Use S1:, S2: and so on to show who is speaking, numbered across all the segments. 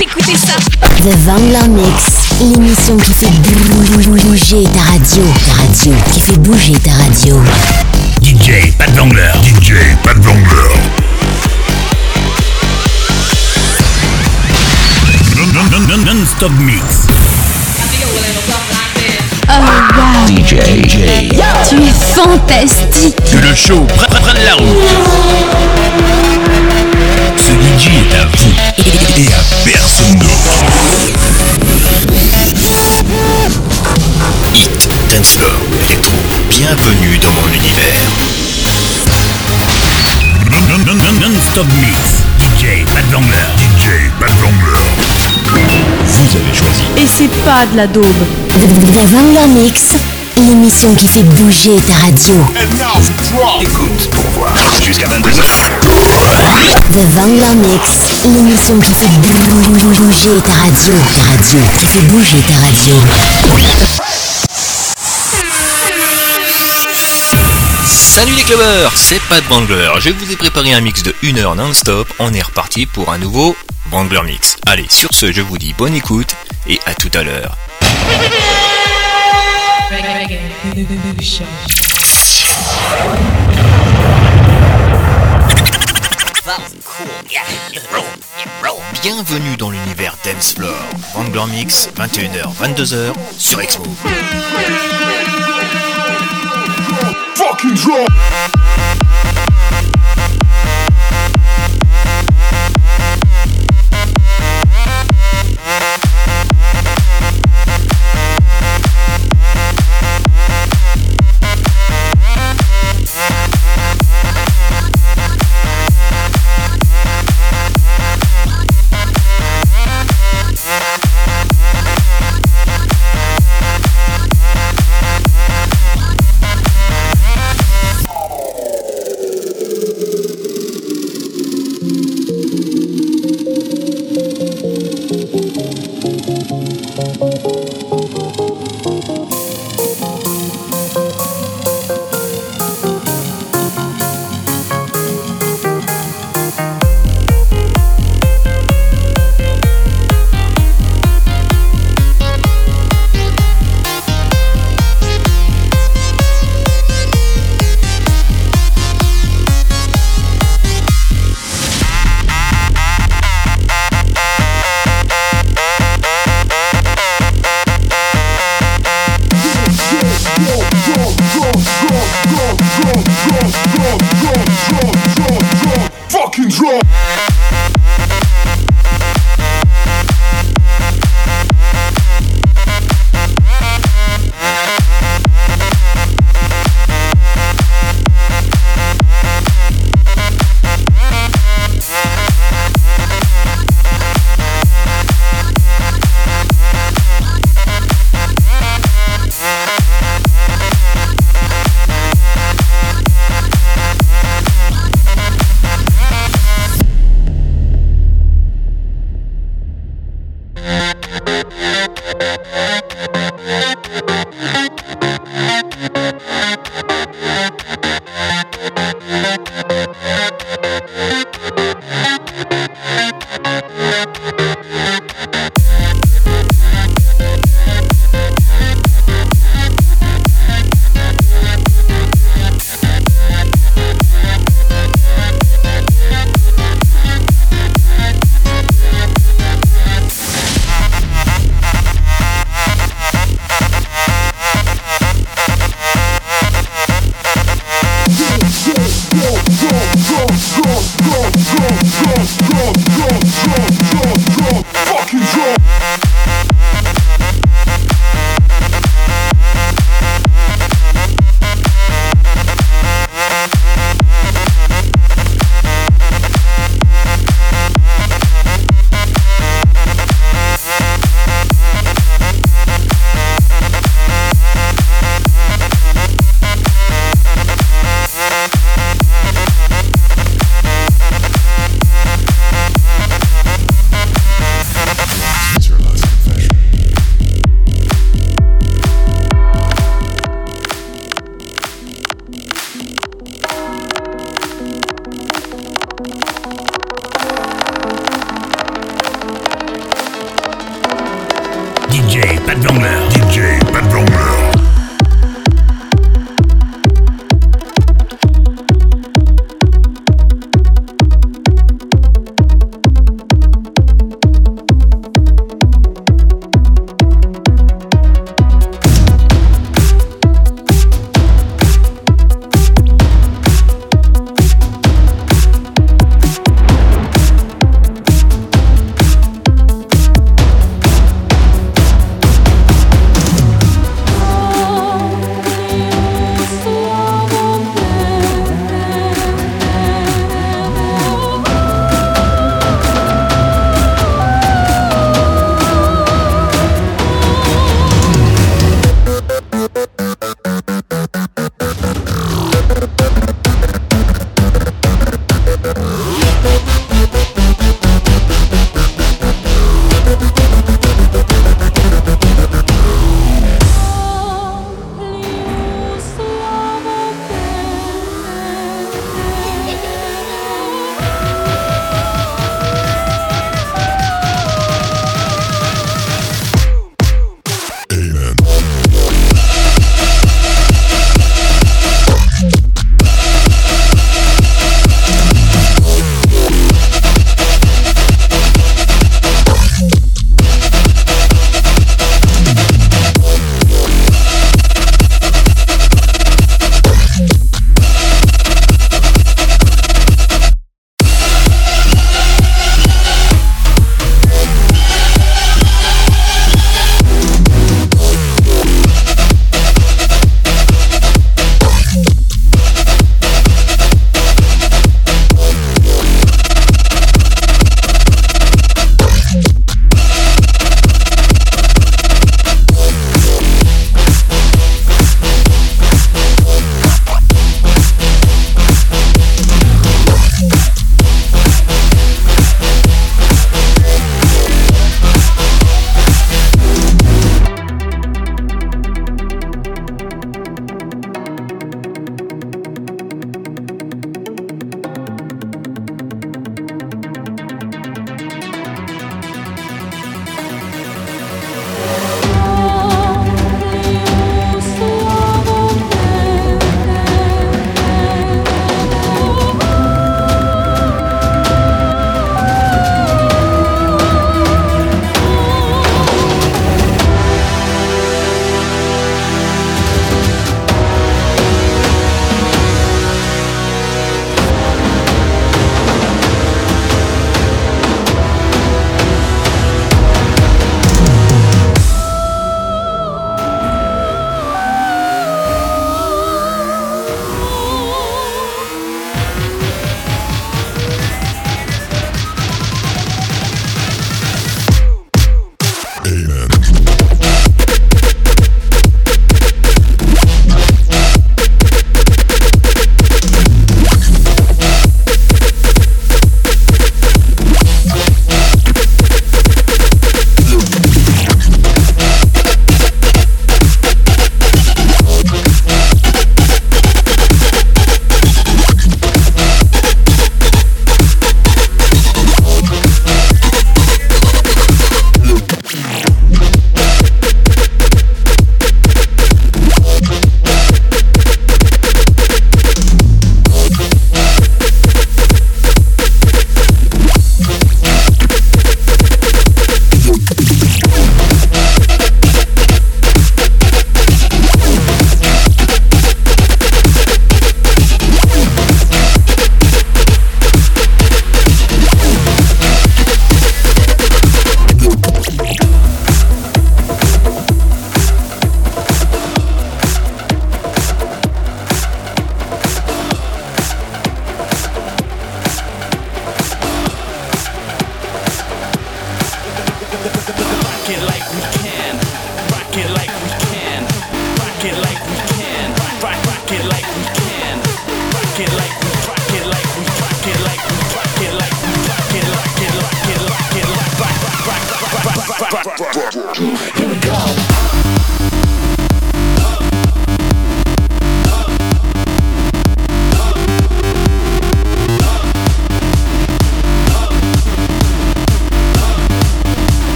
S1: Écoutez ça.
S2: The Vangler Mix, l'émission qui fait bouger ta radio. Ta radio, qui fait bouger ta radio.
S3: DJ, pas de Vangler. DJ, pas de Vangler. Non-stop mix.
S4: Oh wow
S3: DJ, DJ.
S4: Tu es fantastique
S3: Le show près, près, près de la route. Ce DJ est à vous et à personne d'autre. Hit, dancefloor, électro. Bienvenue dans mon univers. Non, non, non, non, non-stop mix. DJ, pas de Vangler. DJ, pas de Vangler. Vous avez choisi.
S4: Et c'est pas de la daube
S2: The Mix, l'émission qui fait bouger ta radio.
S3: Écoute pour voir. Jusqu'à 22h.
S2: The Vangler Mix, l'émission qui fait bouger ta radio. Ta radio, qui fait bouger ta radio.
S5: Salut les clubbers, c'est Pat Bangler. Je vous ai préparé un mix de 1 heure non-stop. On est reparti pour un nouveau Bangler Mix. Allez, sur ce, je vous dis bonne écoute et à tout à l'heure. Bienvenue dans l'univers Dance Floor. Van Glan Mix, 21h, 22h sur
S1: Expo. Fucking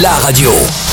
S1: la radio.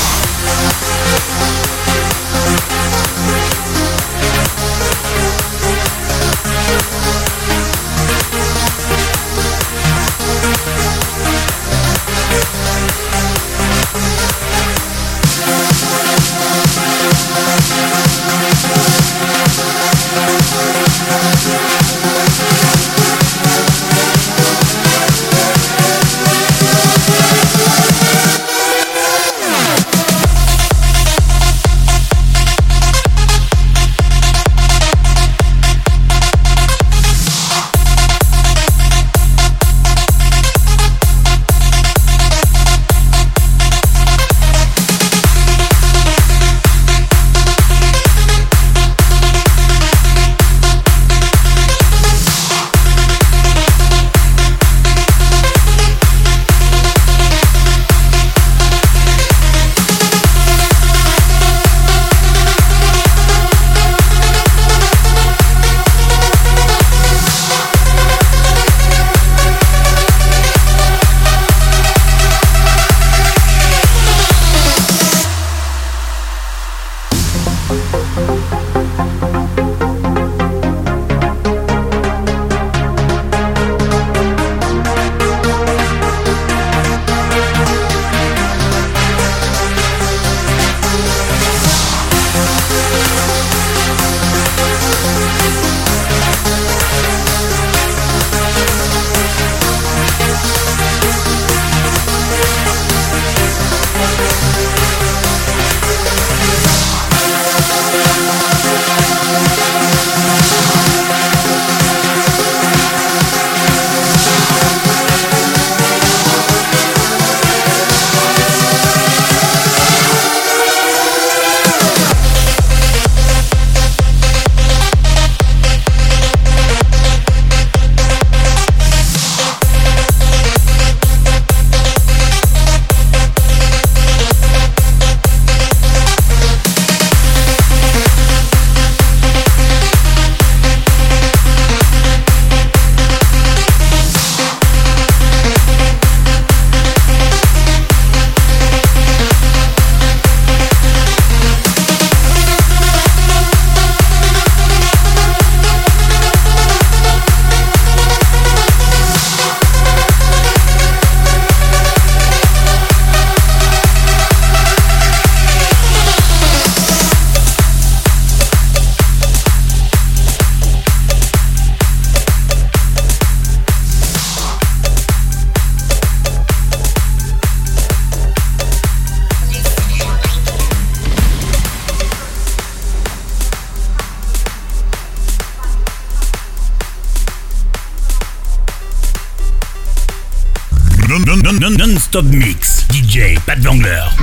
S6: Non-stop mix. DJ Pat Vangler.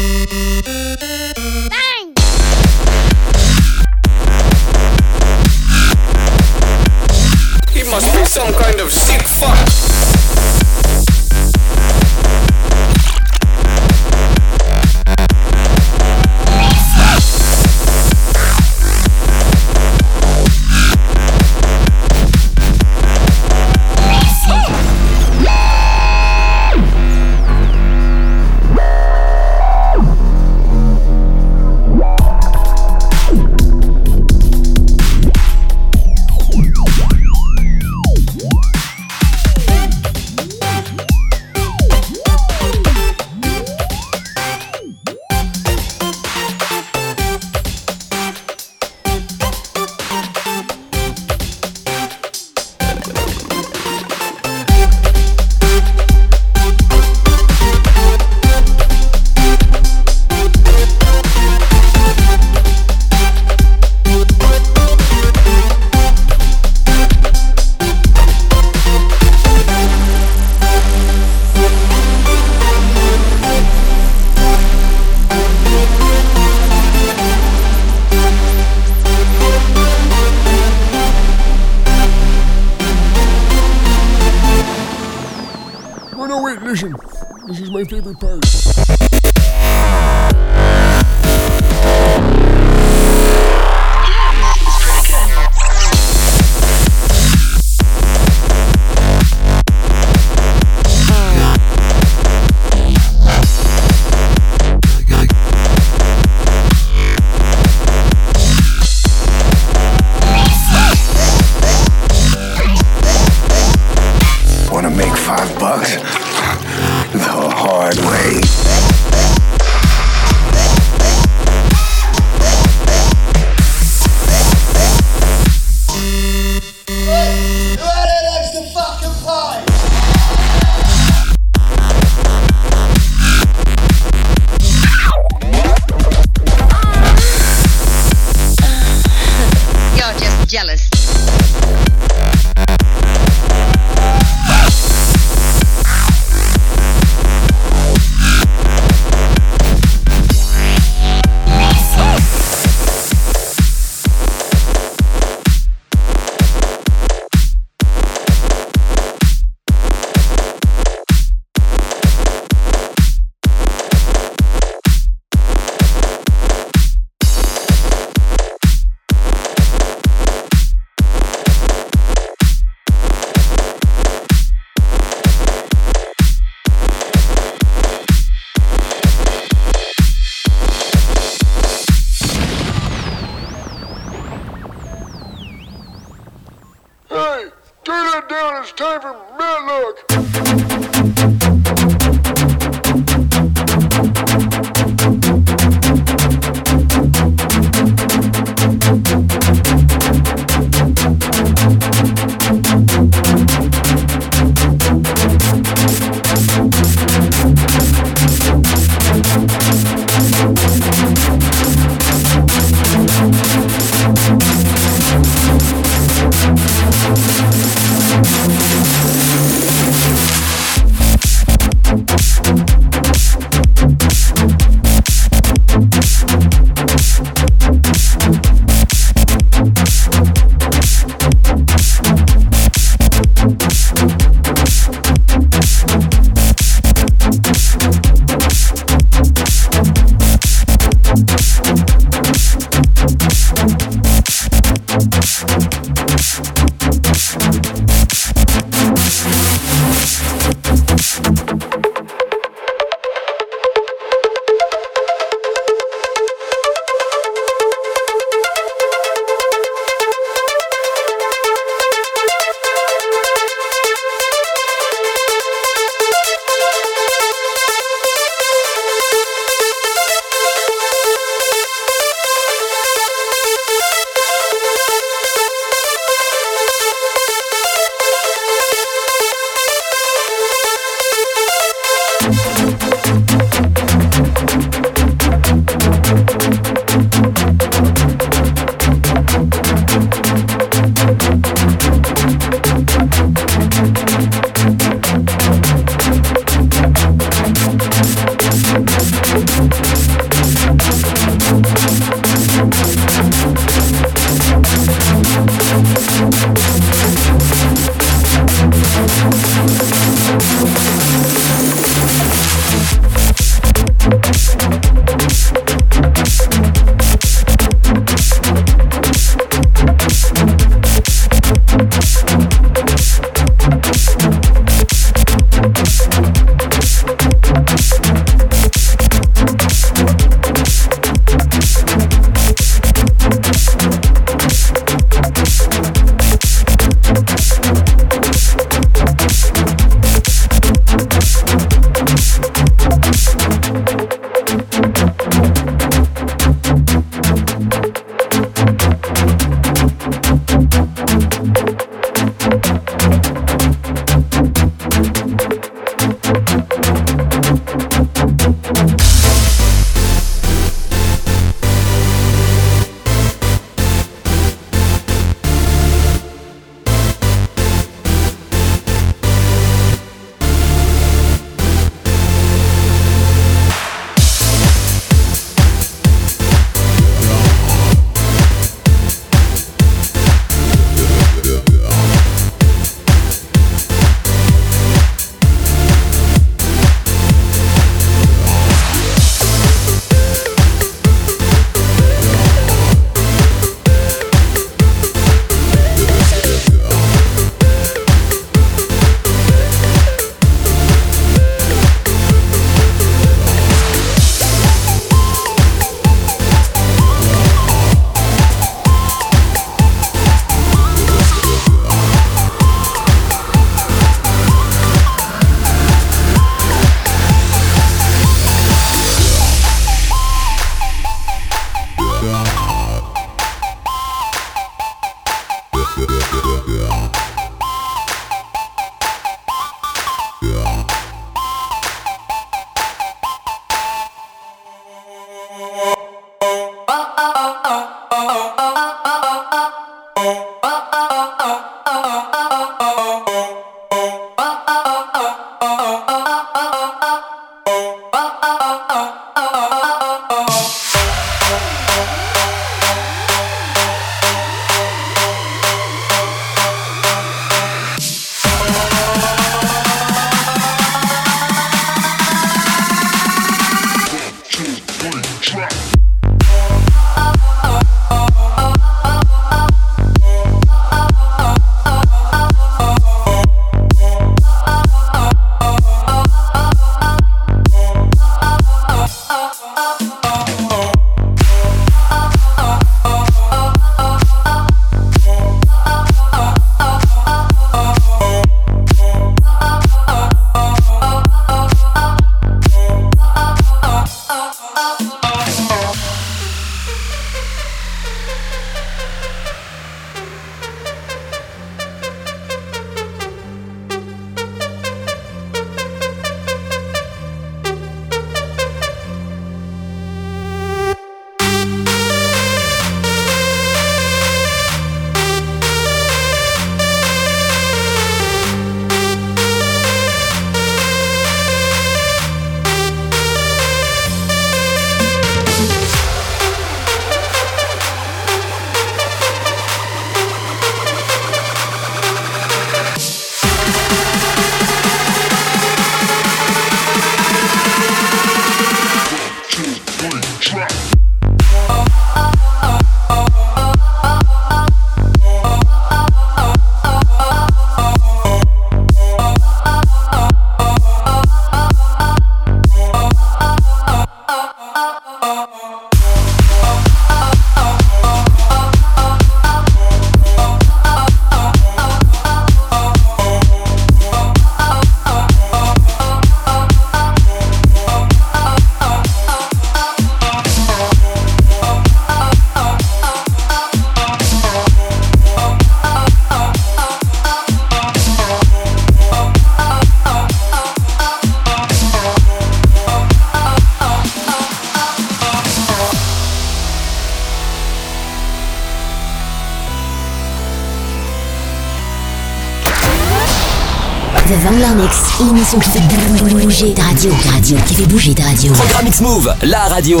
S2: qui fait bouger ta radio. Radio qui fait bouger ta radio.
S7: Programme X-Move, la radio.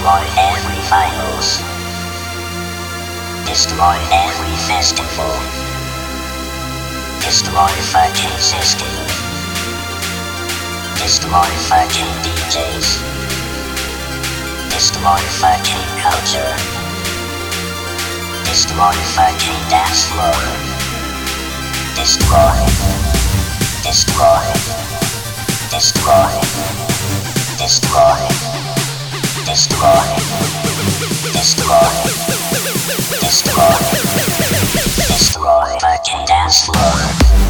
S8: Destroy every finals. Destroy every festival. Destroy fucking system. Destroy fucking DJs. Destroy fucking culture. Destroy fucking dance floor. Destroy. Destroy. Destroy. Destroy. Destroy. Destroy. Destroy. Destroy fucking dance floor.